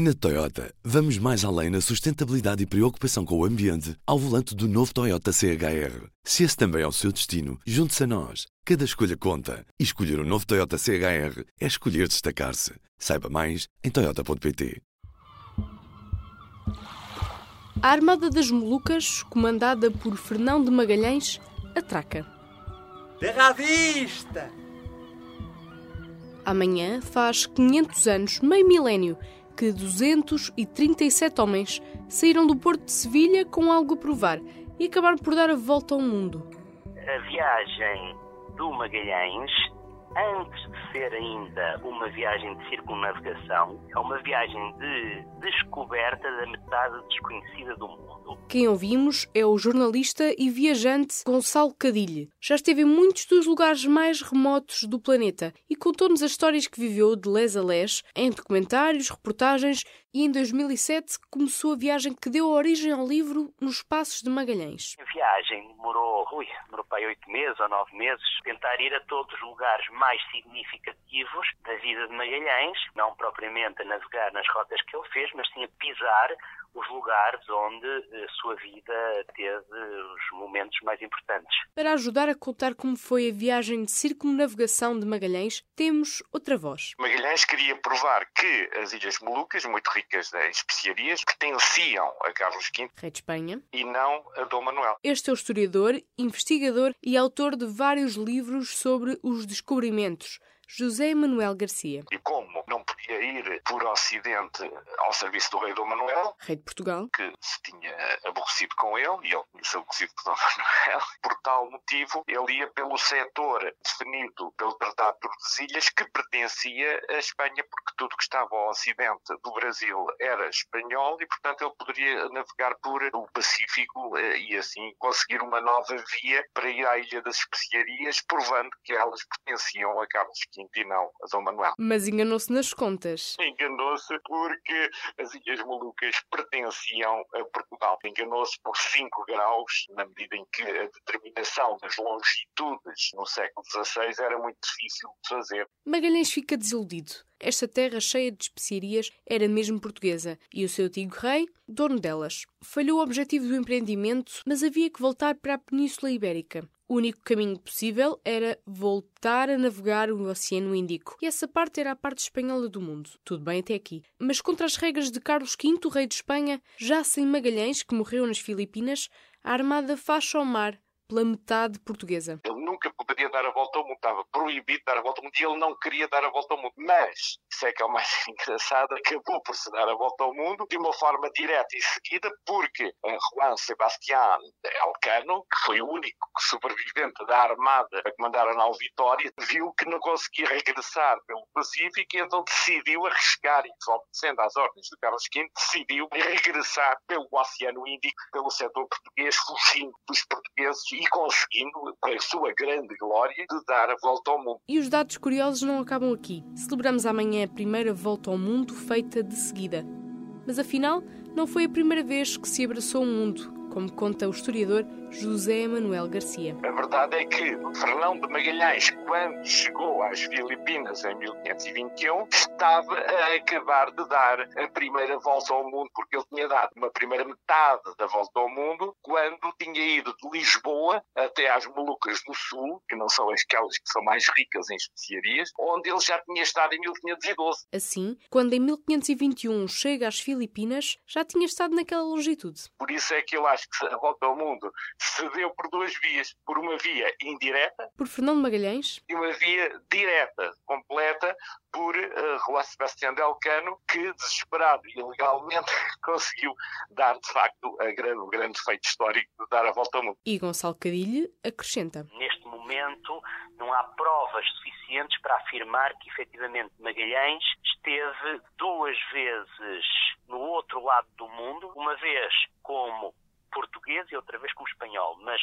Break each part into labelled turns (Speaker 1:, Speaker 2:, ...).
Speaker 1: Na Toyota, vamos mais além na sustentabilidade e preocupação com o ambiente ao volante do novo Toyota CHR. Se esse também é o seu destino, junte-se a nós. Cada escolha conta. E escolher o um novo Toyota CHR é escolher destacar-se. Saiba mais em Toyota.pt.
Speaker 2: A Armada das Molucas, comandada por Fernão de Magalhães, atraca.
Speaker 3: Terra à vista!
Speaker 2: Amanhã faz 500 anos, meio milénio, que 237 homens saíram do Porto de Sevilha com algo a provar e acabaram por dar a volta ao mundo.
Speaker 4: A viagem do Magalhães, antes de ser ainda uma viagem de circunnavegação, é uma viagem de descoberta da metade desconhecida do mundo.
Speaker 2: Quem ouvimos é o jornalista e viajante Gonçalo Cadilhe. Já esteve em muitos dos lugares mais remotos do planeta e contou-nos as histórias que viveu de les a les em documentários, reportagens e em 2007 começou a viagem que deu origem ao livro Nos Passos de Magalhães.
Speaker 4: A viagem demorou, ui, demorou para oito meses ou nove meses, tentar ir a todos os lugares mais significativos da vida de Magalhães, não propriamente a navegar nas rotas que ele fez, mas sim a pisar os lugares onde a sua vida teve os momentos mais importantes.
Speaker 2: Para ajudar a contar como foi a viagem de circunnavegação de Magalhães, temos outra voz.
Speaker 5: Magalhães queria provar que as Ilhas Molucas, muito ricas em especiarias, pertenciam a Carlos V,
Speaker 2: rei de Espanha,
Speaker 5: e não a Dom Manuel.
Speaker 2: Este é o historiador, investigador e autor de vários livros sobre os descobrimentos. José Manuel Garcia.
Speaker 5: E como não podia ir por Ocidente ao serviço do rei Dom Manuel,
Speaker 2: rei de Portugal,
Speaker 5: que se tinha aborrecido com ele, e ele tinha-se aborrecido com Dom Manuel, por tal motivo ele ia pelo setor definido pelo Tratado de Tordesilhas, que pertencia à Espanha, porque tudo que estava ao Ocidente do Brasil era espanhol e, portanto, ele poderia navegar por o Pacífico eh, e assim conseguir uma nova via para ir à Ilha das Especiarias, provando que elas pertenciam a Carlos V e não a Dom Manuel.
Speaker 2: Mas enganou-se nas contas.
Speaker 5: Enganou-se porque as Ilhas Molucas pertenciam a Portugal. Enganou-se por 5 graus, na medida em que a determinação das longitudes no século XVI era muito difícil de fazer.
Speaker 2: Magalhães fica desiludido. Esta terra cheia de especiarias era mesmo portuguesa e o seu antigo rei, dono delas. Falhou o objetivo do empreendimento, mas havia que voltar para a Península Ibérica. O único caminho possível era voltar a navegar o Oceano Índico, e essa parte era a parte espanhola do mundo. Tudo bem até aqui. Mas contra as regras de Carlos V, rei de Espanha, já sem Magalhães, que morreu nas Filipinas, a armada faz ao mar pela metade portuguesa.
Speaker 5: Ele nunca poderia dar a volta ao mundo, estava proibido dar a volta ao mundo e ele não queria dar a volta ao mundo. Mas, isso é que é o mais engraçado, acabou por se dar a volta ao mundo de uma forma direta e seguida, porque Juan Sebastián Elcano, que foi o único sobrevivente da armada a comandar a nau Vitória, viu que não conseguia regressar pelo Pacífico e então decidiu arriscar, e obedecendo às ordens de Carlos V, decidiu regressar pelo Oceano Índico, pelo setor português, fugindo dos portugueses e conseguindo, para a sua grande glória, de dar a volta ao mundo.
Speaker 2: E os dados curiosos não acabam aqui. Celebramos amanhã a primeira volta ao mundo feita de seguida. Mas afinal, não foi a primeira vez que se abraçou o mundo, como conta o historiador José Manuel Garcia.
Speaker 5: A verdade é que Fernão de Magalhães, quando chegou às Filipinas em 1521, estava a acabar de dar a primeira volta ao mundo, porque ele tinha dado uma primeira metade da volta ao mundo quando tinha ido de Lisboa até às Molucas do Sul, que não são aquelas que são mais ricas em especiarias, onde ele já tinha estado em 1512.
Speaker 2: Assim, quando em 1521 chega às Filipinas, já tinha estado naquela longitude.
Speaker 5: Por isso é que eu acho que a volta ao mundo se deu por duas vias. Por uma via indireta.
Speaker 2: Por Fernando Magalhães.
Speaker 5: E uma via direta, completa, por uh, Juan Sebastián del Cano, que, desesperado e ilegalmente, conseguiu dar, de facto, grande, o grande feito histórico de dar a volta ao mundo.
Speaker 2: E Gonçalo Cadilhe acrescenta.
Speaker 4: Neste momento, não há provas suficientes para afirmar que, efetivamente, Magalhães esteve duas vezes no outro lado do mundo, uma vez como português e outra vez como espanhol, mas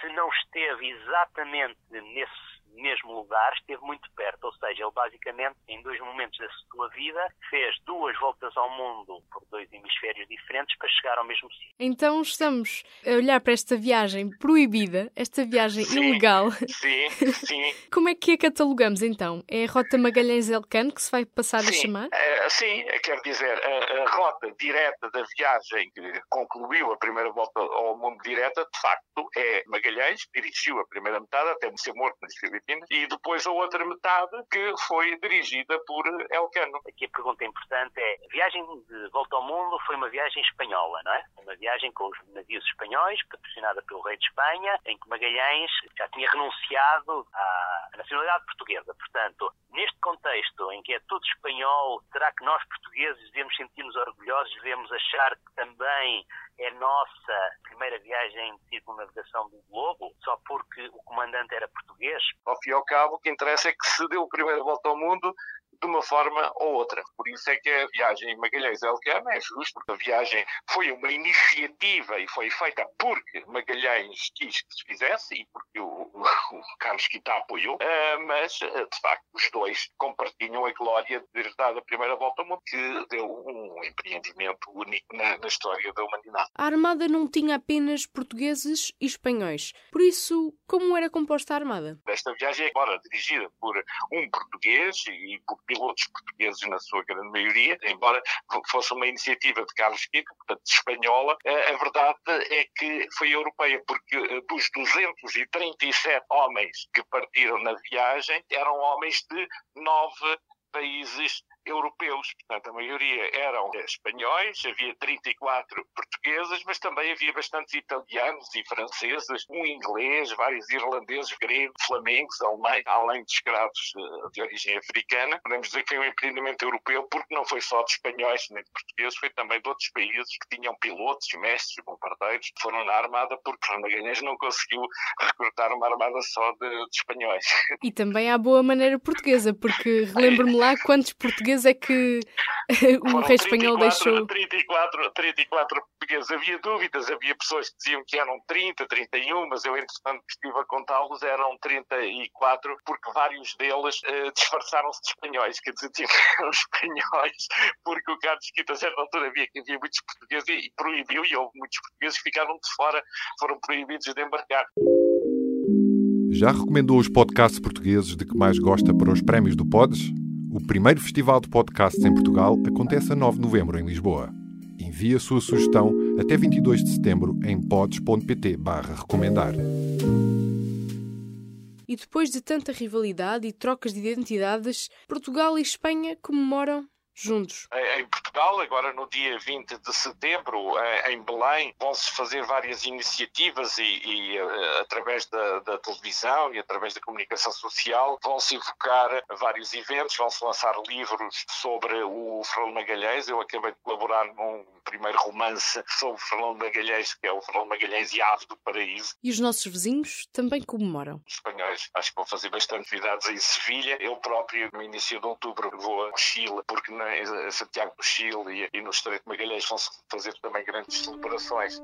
Speaker 4: se não esteve exatamente nesse mesmo lugar, esteve muito perto. Ou seja, ele basicamente, em dois momentos da sua vida, fez duas voltas ao mundo por dois hemisférios diferentes para chegar ao mesmo sítio.
Speaker 2: Então estamos a olhar para esta viagem proibida, esta viagem
Speaker 5: Sim.
Speaker 2: ilegal.
Speaker 5: Sim, sim.
Speaker 2: Como é que a catalogamos então? É a Rota Magalhães-Elcano que se vai passar a
Speaker 5: Sim,
Speaker 2: chamar?
Speaker 5: eh, sim, quer dizer, a, a rota direta da viagem que concluiu a primeira volta ao mundo direta, de facto, é Magalhães, que dirigiu a primeira metade até ser morto nas E depois a outra metade que foi dirigida por Elcano.
Speaker 4: Aqui a pergunta importante é: a viagem de volta ao mundo foi uma viagem espanhola, não é? Uma viagem com os navios espanhóis, patrocinada pelo rei de Espanha, em que Magalhães já tinha renunciado à nacionalidade portuguesa. Portanto, neste contexto em que é tudo espanhol, será que nós portugueses devemos sentir-nos orgulhosos, devemos achar que também é nossa primeira viagem de circunnavegação do globo, só porque o comandante era português?
Speaker 5: Ao fim e ao cabo, o que interessa é que se deu a primeira volta ao mundo de uma forma ou outra. Por isso é que a viagem em Magalhães-Elcano é justo, porque a viagem foi uma iniciativa e foi feita porque Magalhães quis que se fizesse e porque o, o Carlos Quita apoiou, ah, mas, ah, de facto, os dois compartilham a glória de ter dado a primeira volta ao mundo, que deu um empreendimento único na, na história da humanidade.
Speaker 2: A Armada não tinha apenas portugueses e espanhóis. Por isso, como era composta a Armada?
Speaker 5: Esta viagem, embora dirigida por um português e por pilotos portugueses na sua grande maioria, embora fosse uma iniciativa de Carlos Quito, portanto espanhola, a a verdade é que foi europeia, porque eh, dos 237 homens que partiram na viagem, eram homens de nove países europeus. Portanto, a maioria eram espanhóis, havia 34 portugueses, mas também havia bastantes italianos e franceses, um inglês, vários irlandeses, gregos, flamengos, alemães, além de escravos eh, de origem africana. Podemos dizer que foi um empreendimento europeu porque não foi só de espanhóis nem de portugueses, foi também de outros países que tinham pilotos, mestres, bombardeiros, que foram na armada porque Magalhães não conseguiu recrutar uma armada só de, de espanhóis.
Speaker 2: E também à boa maneira portuguesa, porque relembro-me lá quantos portugueses é que o
Speaker 5: Foram
Speaker 2: rei espanhol
Speaker 5: 34,
Speaker 2: deixou.
Speaker 5: 34, 34 portugueses. Havia dúvidas, havia pessoas que diziam que eram 30, 31, mas eu, entretanto, estive a contá-los, eram 34, porque vários deles eh, disfarçaram-se de espanhóis, quer dizer, tinham que eram espanhóis, porque o Carlos Quito, a certa altura, havia que havia muitos portugueses e, e proibiu, e houve muitos portugueses que ficaram de fora, foram proibidos de embarcar.
Speaker 6: Já recomendou os podcasts portugueses de que mais gosta para os prémios do Pods? O primeiro festival de podcasts em Portugal acontece a 9 de novembro em Lisboa. Envie a sua sugestão até 22 de setembro em pods.pt recomendar.
Speaker 2: E depois de tanta rivalidade e trocas de identidades, Portugal e Espanha comemoram juntos.
Speaker 5: Em Portugal, agora no dia 20 de setembro, eh, em Belém, vão-se fazer várias iniciativas e, e eh, através da, da, televisão e através da comunicação social, vão-se evocar vários eventos, vão-se lançar livros sobre o Fernando Magalhães. Eu acabei de colaborar num primeiro romance sobre o Fernando Magalhães, que é o Fernando Magalhães e a Ave do Paraíso.
Speaker 2: E os nossos vizinhos também comemoram.
Speaker 5: Os espanhóis acho que vão fazer bastante atividades em Sevilha. Eu próprio, no início de outubro, vou ao Chile, porque na Santiago do Chile e, no Estreito de Magalhães vão-se fazer também grandes celebrações.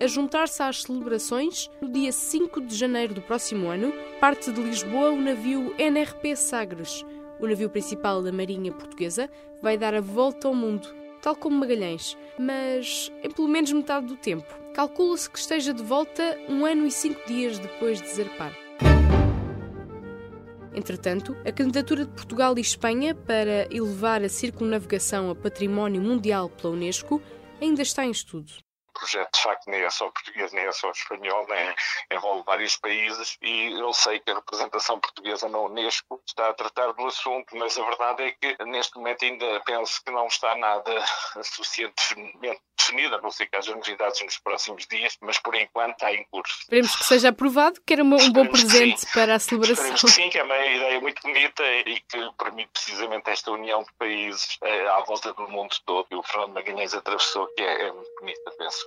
Speaker 2: A juntar-se às celebrações, no dia 5 de janeiro do próximo ano, parte de Lisboa o navio NRP Sagres. O navio principal da Marinha Portuguesa vai dar a volta ao mundo, tal como Magalhães, mas em pelo menos metade do tempo. Calcula-se que esteja de volta um ano e cinco dias depois de zarpar. Entretanto, a candidatura de Portugal e Espanha para elevar a circunnavegação a património mundial pela Unesco ainda está em estudo.
Speaker 5: Projeto, de facto, nem é só português, nem é só espanhol, envolve vários países e eu sei que a representação portuguesa na Unesco está a tratar do assunto, mas a verdade é que neste momento ainda penso que não está nada suficientemente definida, a não ser que haja novidades nos próximos dias, mas por enquanto está em curso.
Speaker 2: Esperemos que seja aprovado, que era um bom
Speaker 5: Esperemos
Speaker 2: presente
Speaker 5: que sim.
Speaker 2: para a celebração.
Speaker 5: Esperemos que sim, que é uma ideia muito bonita e que permite precisamente esta união de países eh, à volta do mundo todo. E o Fernando Magalhães atravessou, que é, é muito bonita, penso.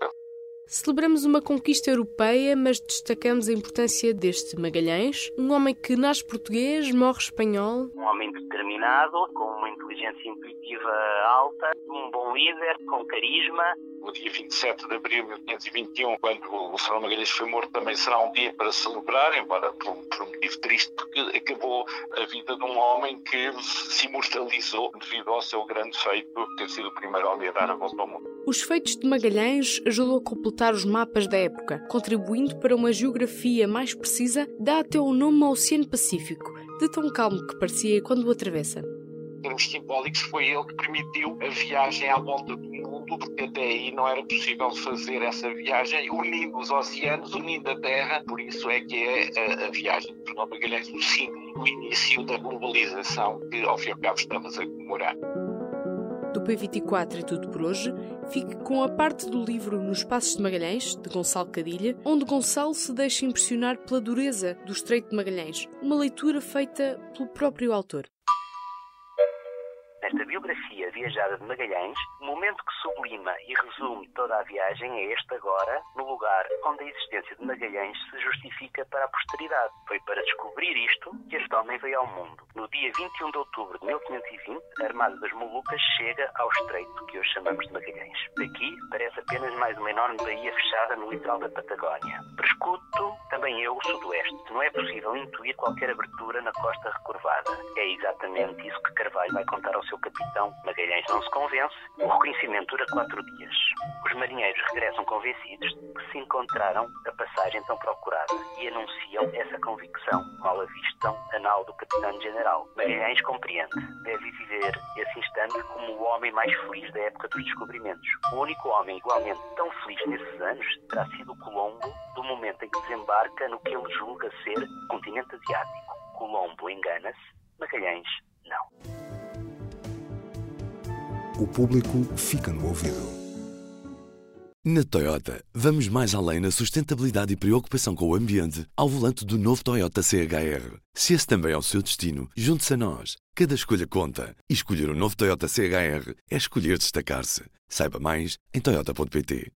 Speaker 2: Celebramos uma conquista europeia, mas destacamos a importância deste Magalhães, um homem que nasce português, morre espanhol.
Speaker 4: Um homem determinado, com uma inteligência intuitiva alta, um bom líder, com carisma
Speaker 5: no dia 27 de abril de 1521, quando o Fernão Magalhães foi morto, também será um dia para celebrar, embora por, por um motivo triste, porque acabou a vida de um homem que se imortalizou devido ao seu grande feito, ter sido o primeiro homem a dar a volta ao mundo.
Speaker 2: Os feitos de Magalhães ajudou a completar os mapas da época, contribuindo para uma geografia mais precisa, dá até o nome ao Oceano Pacífico, de tão calmo que parecia quando o atravessa
Speaker 5: em termos simbólicos, foi ele que permitiu a viagem à volta do mundo, porque até aí não era possível fazer essa viagem unindo os oceanos, unindo a Terra. Por isso é que é a, a viagem de Fernando Magalhães o símbolo do início da globalização que, ao fim e ao cabo, estamos a comemorar.
Speaker 2: Do P24 é tudo por hoje. Fique com a parte do livro Nos Passos de Magalhães, de Gonçalo Cadilha, onde Gonçalo se deixa impressionar pela dureza do Estreito de Magalhães, uma leitura feita pelo próprio autor.
Speaker 4: Viajada de Magalhães, o momento que sublima e resume toda a viagem é este agora, no lugar onde a existência de Magalhães se justifica para a posteridade. Foi para descobrir isto que este homem veio ao mundo. No dia 21 de outubro de 1520, a Armada das Molucas chega ao estreito que hoje chamamos de Magalhães. Daqui parece apenas mais uma enorme baía fechada no litoral da Patagónia. Prescuto também eu o sudoeste. Não é possível intuir qualquer abertura na costa recurvada. É exatamente isso que Carvalho vai contar ao seu capitão. Magalhães não se convence. O reconhecimento dura quatro dias. Os marinheiros regressam convencidos de que se encontraram a passagem tão procurada e anunciam essa convicção. Mal avistam a nau do capitão-general. Magalhães compreende. Deve viver esse instante como o homem mais feliz da época dos descobrimentos. O único homem igualmente tão feliz nesses anos terá sido Colombo, do momento em que desembarca no que ele julga ser continente asiático. Colombo engana-se, Magalhães não.
Speaker 1: O público fica no ouvido. Na Toyota, vamos mais além na sustentabilidade e preocupação com o ambiente ao volante do novo Toyota CHR. Se esse também é o seu destino, junte-se a nós. Cada escolha conta. E escolher o um novo Toyota CHR é escolher destacar-se. Saiba mais em Toyota.pt.